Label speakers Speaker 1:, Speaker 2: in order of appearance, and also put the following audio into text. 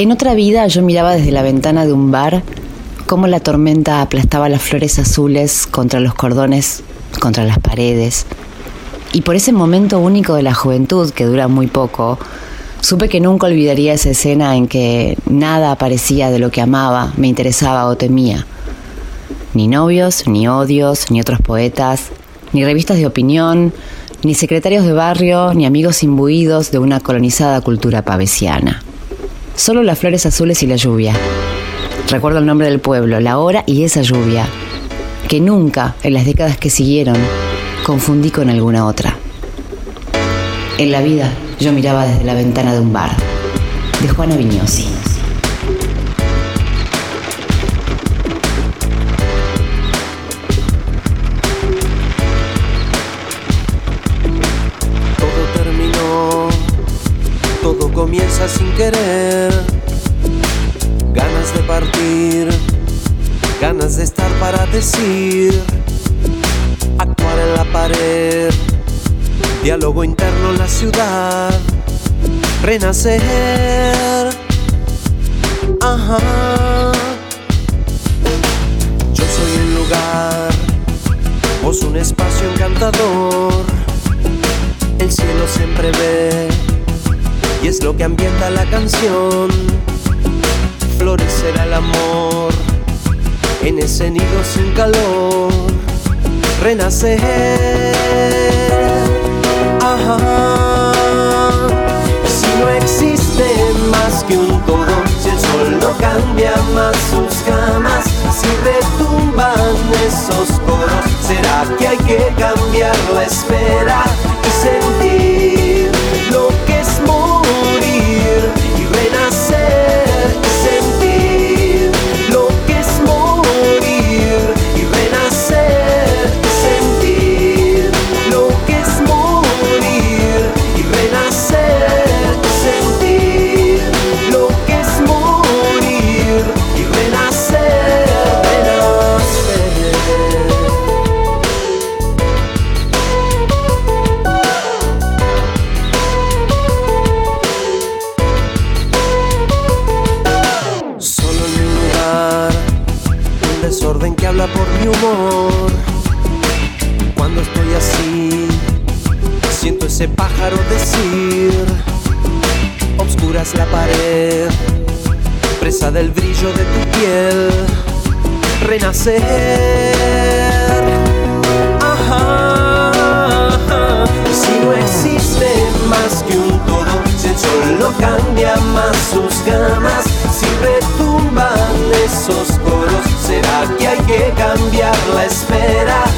Speaker 1: En otra vida yo miraba desde la ventana de un bar cómo la tormenta aplastaba las flores azules contra los cordones, contra las paredes. Y por ese momento único de la juventud, que dura muy poco, supe que nunca olvidaría esa escena en que nada aparecía de lo que amaba, me interesaba o temía. Ni novios, ni odios, ni otros poetas, ni revistas de opinión, ni secretarios de barrio, ni amigos imbuidos de una colonizada cultura pavesiana. Solo las flores azules y la lluvia. Recuerdo el nombre del pueblo, la hora y esa lluvia, que nunca, en las décadas que siguieron, confundí con alguna otra. En la vida yo miraba desde la ventana de un bar, de Juana Viñosi.
Speaker 2: Comienza sin querer. Ganas de partir, ganas de estar para decir, actuar en la pared, diálogo interno en la ciudad, renacer. Ajá. Yo soy un lugar, vos un espacio encantador. El cielo siempre ve y es lo que ambienta la canción. Florecerá el amor en ese nido sin calor. Renacer. Ajá. Si no existe más que un todo, si el sol no cambia más sus camas, si retumban esos coros, será que hay que cambiar la espera un desorden que habla por mi humor. Cuando estoy así, siento ese pájaro decir, obscuras la pared, presa del brillo de tu piel, renacer. Ajá. Si no existe más que un todo, si el sol cambia más sus gamas, si retumban esos cambiar la espera